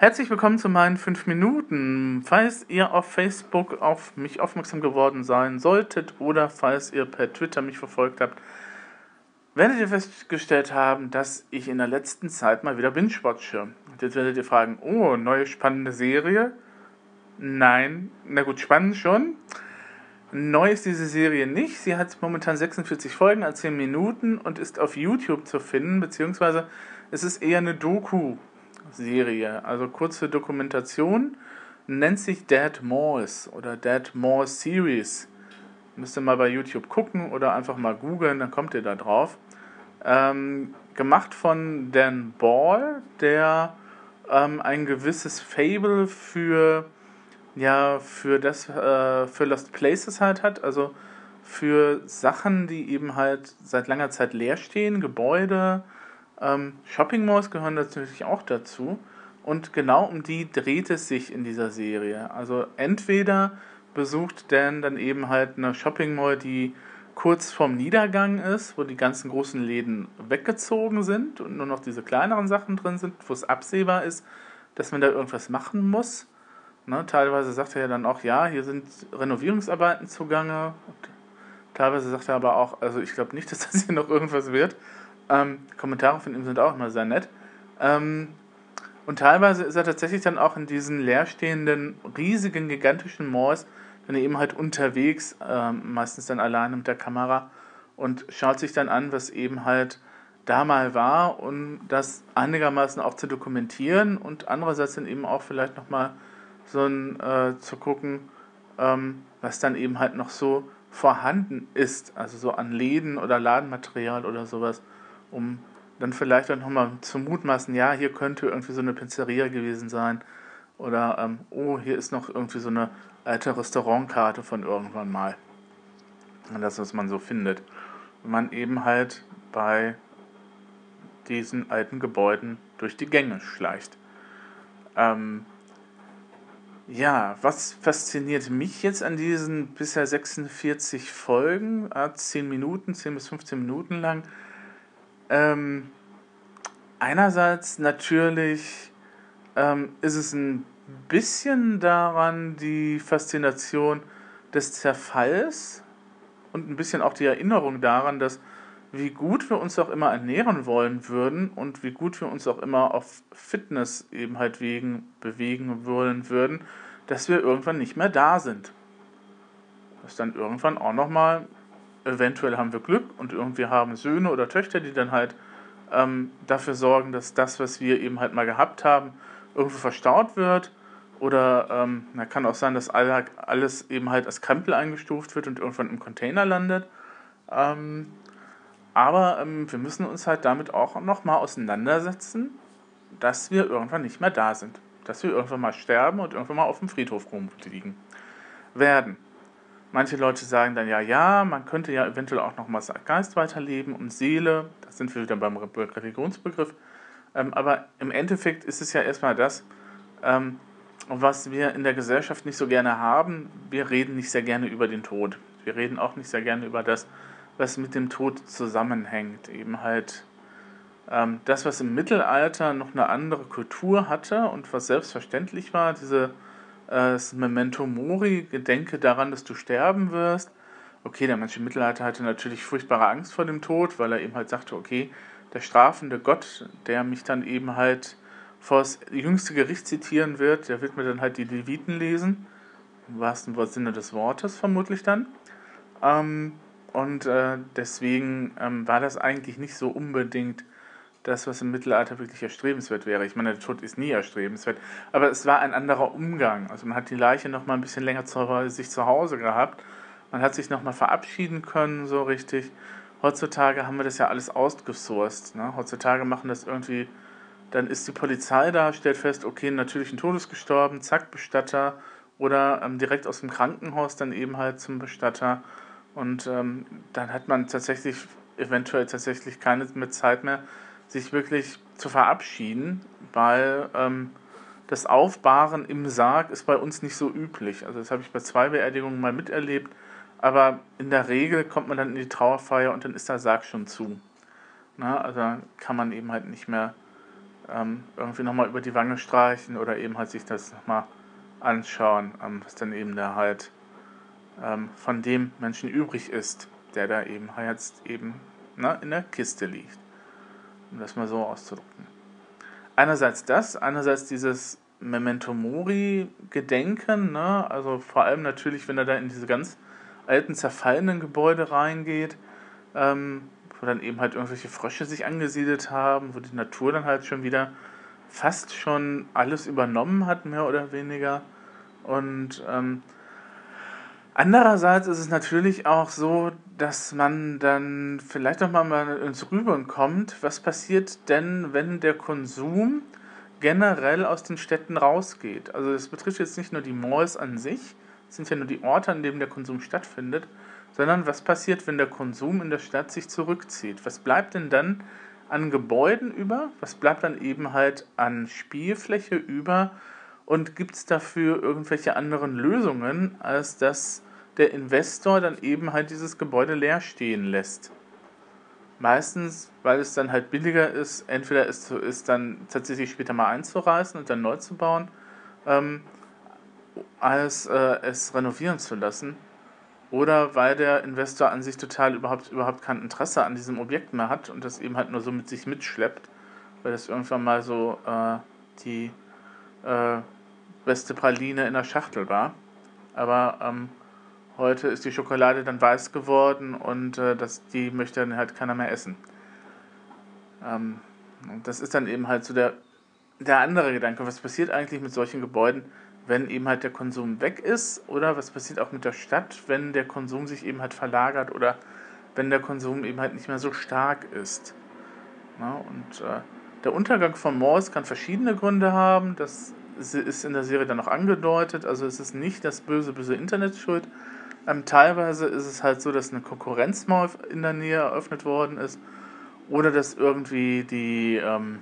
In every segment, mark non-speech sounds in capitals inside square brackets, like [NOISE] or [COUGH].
Herzlich willkommen zu meinen 5 Minuten. Falls ihr auf Facebook auf mich aufmerksam geworden sein solltet oder falls ihr per Twitter mich verfolgt habt, werdet ihr festgestellt haben, dass ich in der letzten Zeit mal wieder binge-watche. Jetzt werdet ihr fragen, oh, neue spannende Serie? Nein, na gut, spannend schon. Neu ist diese Serie nicht. Sie hat momentan 46 Folgen an 10 Minuten und ist auf YouTube zu finden, beziehungsweise es ist eher eine Doku-Serie, also kurze Dokumentation, nennt sich Dead Moors oder Dead Moors Series. Müsst ihr mal bei YouTube gucken oder einfach mal googeln, dann kommt ihr da drauf. Ähm, gemacht von Dan Ball, der ähm, ein gewisses Fable für ja für das äh, für Lost Places halt hat, also für Sachen, die eben halt seit langer Zeit leer stehen, Gebäude, ähm, Shopping Malls gehören natürlich auch dazu. Und genau um die dreht es sich in dieser Serie. Also entweder besucht Dan dann eben halt eine Shopping Mall, die kurz vorm Niedergang ist, wo die ganzen großen Läden weggezogen sind und nur noch diese kleineren Sachen drin sind, wo es absehbar ist, dass man da irgendwas machen muss. Ne, teilweise sagt er ja dann auch, ja, hier sind Renovierungsarbeiten zugange. Und teilweise sagt er aber auch, also ich glaube nicht, [LAUGHS] dass das hier noch irgendwas wird. Ähm, Kommentare von ihm sind auch immer sehr nett. Ähm, und teilweise ist er tatsächlich dann auch in diesen leerstehenden, riesigen, gigantischen Malls dann eben halt unterwegs, äh, meistens dann alleine mit der Kamera und schaut sich dann an, was eben halt da mal war und das einigermaßen auch zu dokumentieren und andererseits dann eben auch vielleicht nochmal so ein, äh, zu gucken, ähm, was dann eben halt noch so vorhanden ist, also so an Läden oder Ladenmaterial oder sowas, um dann vielleicht dann nochmal zu mutmaßen, ja, hier könnte irgendwie so eine Pizzeria gewesen sein oder ähm, oh, hier ist noch irgendwie so eine alte Restaurantkarte von irgendwann mal. Und das, was man so findet. Wenn man eben halt bei diesen alten Gebäuden durch die Gänge schleicht. Ähm, ja, was fasziniert mich jetzt an diesen bisher 46 Folgen, 10 Minuten, 10 bis 15 Minuten lang? Ähm, einerseits natürlich ähm, ist es ein bisschen daran die Faszination des Zerfalls und ein bisschen auch die Erinnerung daran, dass wie gut wir uns auch immer ernähren wollen würden und wie gut wir uns auch immer auf Fitness eben halt wegen bewegen wollen würden, dass wir irgendwann nicht mehr da sind. Dass dann irgendwann auch nochmal, eventuell haben wir Glück und irgendwie haben Söhne oder Töchter, die dann halt ähm, dafür sorgen, dass das, was wir eben halt mal gehabt haben, irgendwo verstaut wird oder ähm, na, kann auch sein, dass alles eben halt als Krempel eingestuft wird und irgendwann im Container landet. Ähm, aber ähm, wir müssen uns halt damit auch nochmal auseinandersetzen, dass wir irgendwann nicht mehr da sind. Dass wir irgendwann mal sterben und irgendwann mal auf dem Friedhof rumliegen werden. Manche Leute sagen dann ja, ja, man könnte ja eventuell auch noch mal Geist weiterleben und Seele. Da sind wir wieder beim Religionsbegriff. Ähm, aber im Endeffekt ist es ja erstmal das, ähm, was wir in der Gesellschaft nicht so gerne haben, wir reden nicht sehr gerne über den Tod. Wir reden auch nicht sehr gerne über das, was mit dem Tod zusammenhängt. Eben halt ähm, das, was im Mittelalter noch eine andere Kultur hatte und was selbstverständlich war, diese das Memento Mori, Gedenke daran, dass du sterben wirst. Okay, der Mensch im Mittelalter hatte natürlich furchtbare Angst vor dem Tod, weil er eben halt sagte, okay, der strafende Gott, der mich dann eben halt vor das jüngste Gericht zitieren wird, der wird mir dann halt die Leviten lesen, im wahrsten Sinne des Wortes vermutlich dann. Ähm, und äh, deswegen ähm, war das eigentlich nicht so unbedingt das, was im Mittelalter wirklich erstrebenswert wäre. Ich meine, der Tod ist nie erstrebenswert, aber es war ein anderer Umgang. Also man hat die Leiche noch mal ein bisschen länger zu, sich zu Hause gehabt. Man hat sich noch mal verabschieden können, so richtig. Heutzutage haben wir das ja alles ausgesourced. Ne? Heutzutage machen das irgendwie dann ist die Polizei da, stellt fest, okay, natürlich ein Todes gestorben, zack, Bestatter. Oder ähm, direkt aus dem Krankenhaus dann eben halt zum Bestatter. Und ähm, dann hat man tatsächlich, eventuell tatsächlich keine mehr Zeit mehr, sich wirklich zu verabschieden, weil ähm, das Aufbahren im Sarg ist bei uns nicht so üblich. Also das habe ich bei zwei Beerdigungen mal miterlebt. Aber in der Regel kommt man dann in die Trauerfeier und dann ist der Sarg schon zu. Na, also kann man eben halt nicht mehr ähm, irgendwie nochmal über die Wange streichen oder eben halt sich das nochmal anschauen, ähm, was dann eben da halt ähm, von dem Menschen übrig ist, der da eben jetzt eben ne, in der Kiste liegt. Um das mal so auszudrücken. Einerseits das, einerseits dieses Memento Mori Gedenken, ne? also vor allem natürlich, wenn er da in diese ganz alten, zerfallenen Gebäude reingeht, ähm, wo dann eben halt irgendwelche Frösche sich angesiedelt haben, wo die Natur dann halt schon wieder fast schon alles übernommen hat, mehr oder weniger. Und ähm, andererseits ist es natürlich auch so, dass man dann vielleicht auch mal ins Rübern kommt, was passiert denn, wenn der Konsum generell aus den Städten rausgeht. Also es betrifft jetzt nicht nur die Malls an sich, es sind ja nur die Orte, an denen der Konsum stattfindet, sondern was passiert, wenn der Konsum in der Stadt sich zurückzieht? Was bleibt denn dann an Gebäuden über? Was bleibt dann eben halt an Spielfläche über? Und gibt es dafür irgendwelche anderen Lösungen, als dass der Investor dann eben halt dieses Gebäude leer stehen lässt? Meistens, weil es dann halt billiger ist, entweder ist es dann tatsächlich später mal einzureißen und dann neu zu bauen, ähm, als äh, es renovieren zu lassen. Oder weil der Investor an sich total überhaupt, überhaupt kein Interesse an diesem Objekt mehr hat und das eben halt nur so mit sich mitschleppt, weil das irgendwann mal so äh, die äh, beste Praline in der Schachtel war. Aber ähm, heute ist die Schokolade dann weiß geworden und äh, das, die möchte dann halt keiner mehr essen. Ähm, das ist dann eben halt so der, der andere Gedanke. Was passiert eigentlich mit solchen Gebäuden, wenn eben halt der Konsum weg ist oder was passiert auch mit der Stadt, wenn der Konsum sich eben halt verlagert oder wenn der Konsum eben halt nicht mehr so stark ist. Ja, und äh, der Untergang von Morse kann verschiedene Gründe haben. Das ist in der Serie dann noch angedeutet. Also es ist nicht das böse, böse Internet schuld. Ähm, teilweise ist es halt so, dass eine Konkurrenzmall in der Nähe eröffnet worden ist oder dass irgendwie die, ähm,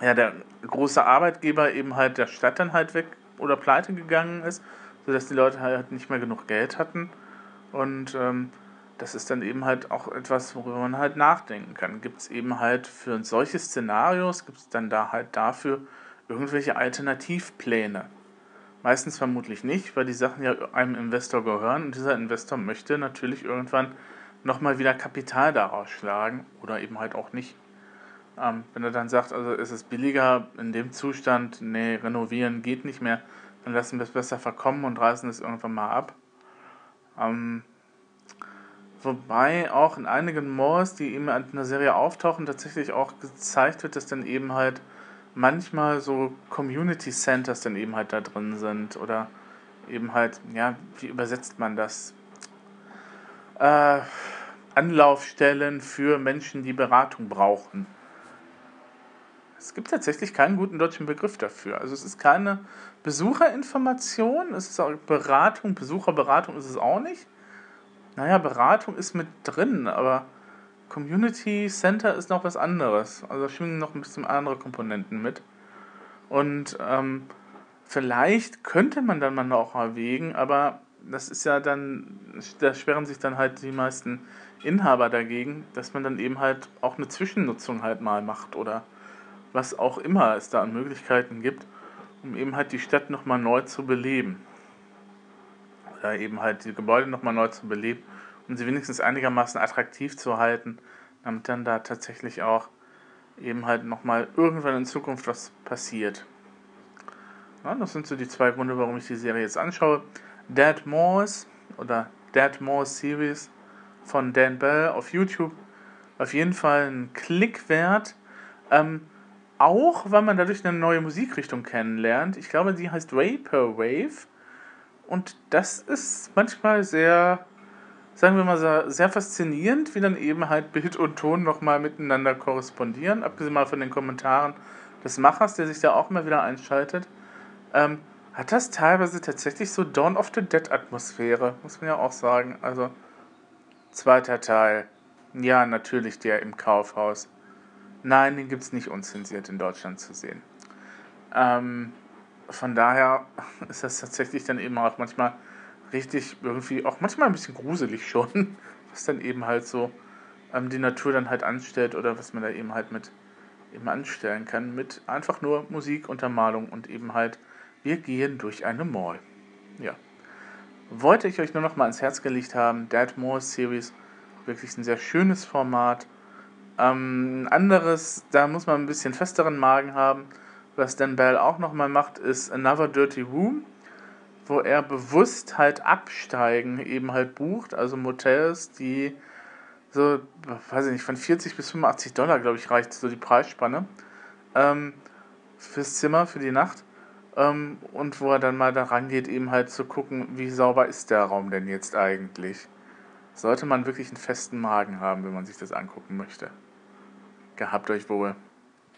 ja, der große Arbeitgeber eben halt der Stadt dann halt weg oder pleite gegangen ist, sodass die Leute halt nicht mehr genug Geld hatten. Und ähm, das ist dann eben halt auch etwas, worüber man halt nachdenken kann. Gibt es eben halt für solche Szenarios, gibt es dann da halt dafür irgendwelche Alternativpläne? Meistens vermutlich nicht, weil die Sachen ja einem Investor gehören und dieser Investor möchte natürlich irgendwann nochmal wieder Kapital daraus schlagen oder eben halt auch nicht. Ähm, wenn er dann sagt, also ist es billiger in dem Zustand, nee, renovieren geht nicht mehr, dann lassen wir es besser verkommen und reißen es irgendwann mal ab. Ähm, wobei auch in einigen Malls, die eben in der Serie auftauchen, tatsächlich auch gezeigt wird, dass dann eben halt manchmal so Community Centers dann eben halt da drin sind oder eben halt, ja, wie übersetzt man das? Äh, Anlaufstellen für Menschen, die Beratung brauchen. Es gibt tatsächlich keinen guten deutschen Begriff dafür. Also es ist keine Besucherinformation, es ist auch Beratung, Besucherberatung ist es auch nicht. Naja, Beratung ist mit drin, aber Community Center ist noch was anderes. Also schwingen noch ein bisschen andere Komponenten mit. Und ähm, vielleicht könnte man dann mal noch erwägen, aber das ist ja dann, da sperren sich dann halt die meisten Inhaber dagegen, dass man dann eben halt auch eine Zwischennutzung halt mal macht oder was auch immer es da an Möglichkeiten gibt, um eben halt die Stadt nochmal neu zu beleben. Oder eben halt die Gebäude nochmal neu zu beleben, um sie wenigstens einigermaßen attraktiv zu halten, damit dann da tatsächlich auch eben halt nochmal irgendwann in Zukunft was passiert. Ja, das sind so die zwei Gründe, warum ich die Serie jetzt anschaue. Dead Moors oder Dead Moors Series von Dan Bell auf YouTube. Auf jeden Fall ein Klick wert. Ähm, auch weil man dadurch eine neue Musikrichtung kennenlernt. Ich glaube, die heißt Vaporwave. Und das ist manchmal sehr, sagen wir mal, sehr faszinierend, wie dann eben halt Bild und Ton nochmal miteinander korrespondieren. Abgesehen mal von den Kommentaren des Machers, der sich da auch mal wieder einschaltet. Ähm, hat das teilweise tatsächlich so Dawn of the Dead Atmosphäre, muss man ja auch sagen. Also, zweiter Teil. Ja, natürlich der im Kaufhaus. Nein, den gibt es nicht unzensiert in Deutschland zu sehen. Ähm, von daher [LAUGHS] ist das tatsächlich dann eben auch manchmal richtig irgendwie, auch manchmal ein bisschen gruselig schon, [LAUGHS] was dann eben halt so ähm, die Natur dann halt anstellt oder was man da eben halt mit eben anstellen kann mit einfach nur Musik, Untermalung und eben halt, wir gehen durch eine Mall. Ja. Wollte ich euch nur noch mal ans Herz gelegt haben, Dead Mall Series, wirklich ein sehr schönes Format. Ähm, anderes, da muss man ein bisschen festeren Magen haben, was Dan Bell auch noch mal macht, ist Another Dirty Room, wo er bewusst halt Absteigen eben halt bucht, also Motels, die so, weiß ich nicht, von 40 bis 85 Dollar, glaube ich, reicht so die Preisspanne ähm, fürs Zimmer, für die Nacht. Ähm, und wo er dann mal da rangeht, eben halt zu gucken, wie sauber ist der Raum denn jetzt eigentlich. Sollte man wirklich einen festen Magen haben, wenn man sich das angucken möchte. Gehabt euch wohl.